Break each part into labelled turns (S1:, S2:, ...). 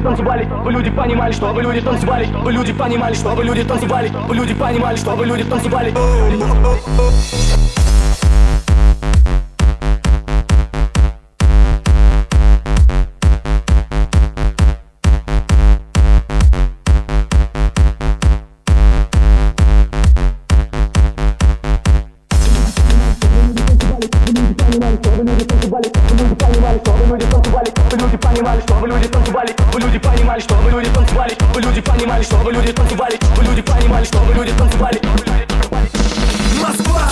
S1: танцевали, люди понимали, чтобы люди танцевали, люди понимали, чтобы люди танцевали, люди понимали, чтобы люди танцевали, люди понимали, чтобы люди танцевали.
S2: Москва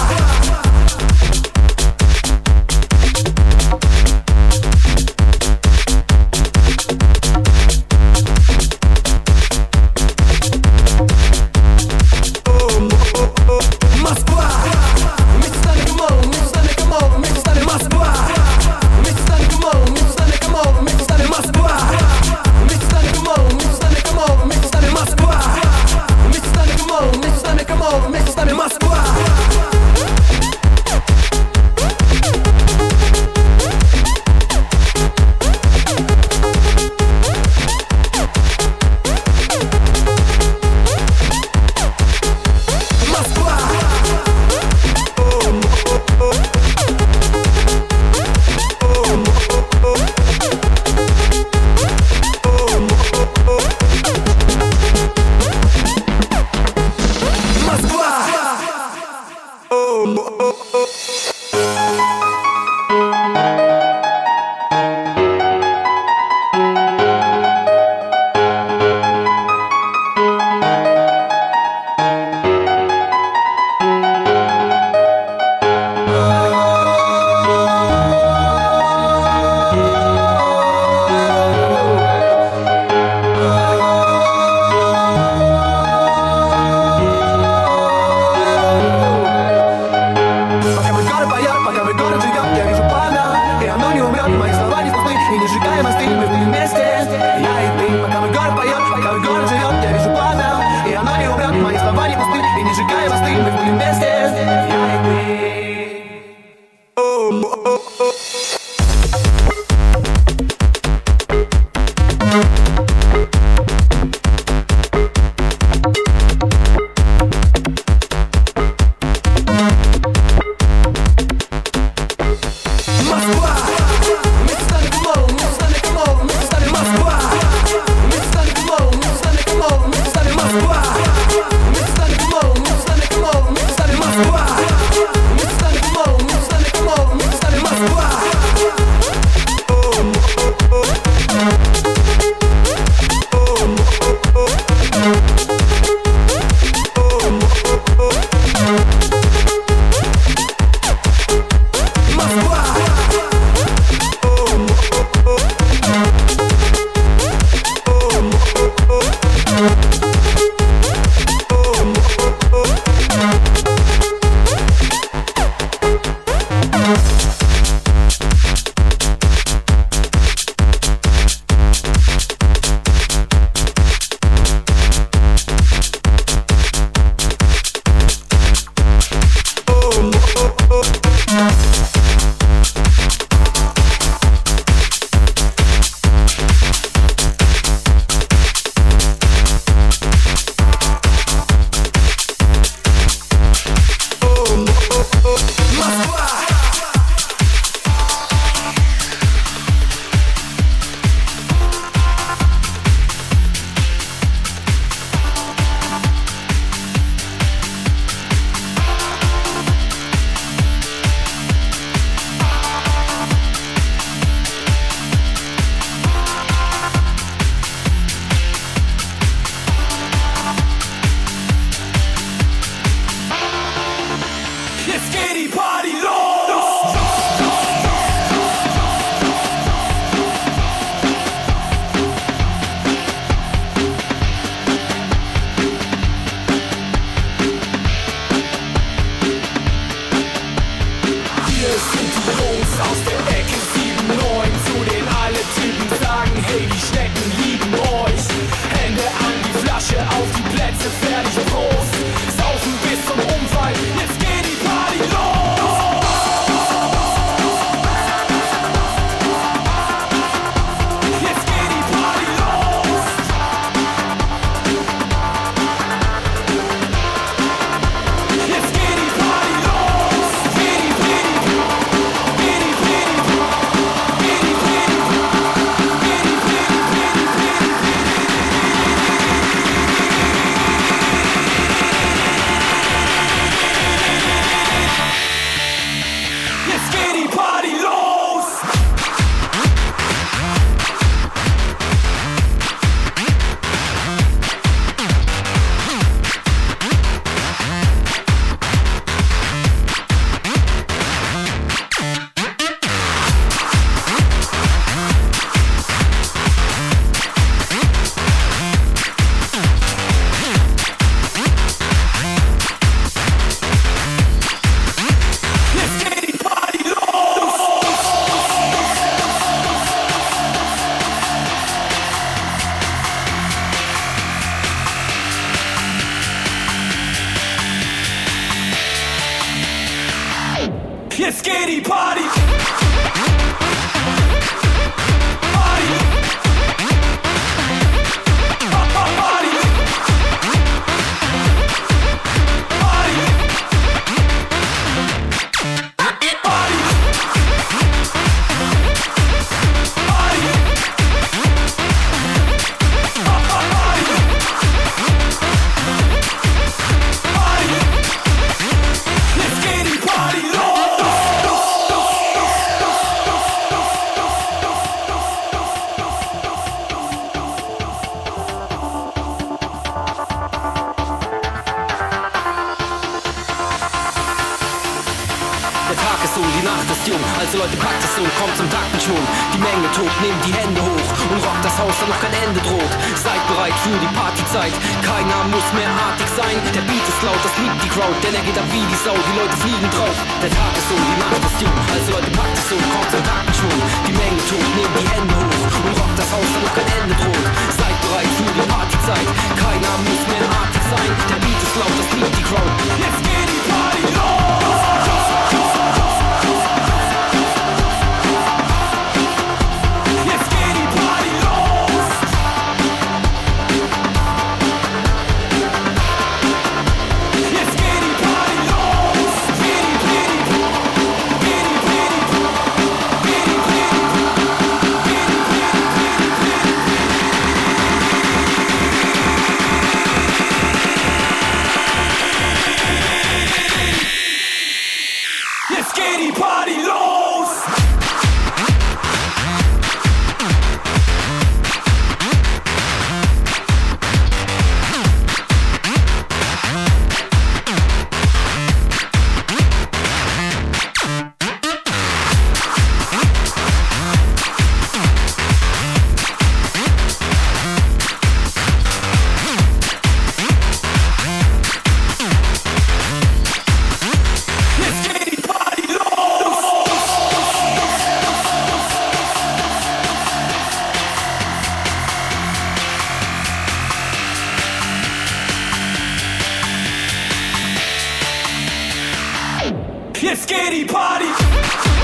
S3: this skinny
S4: party.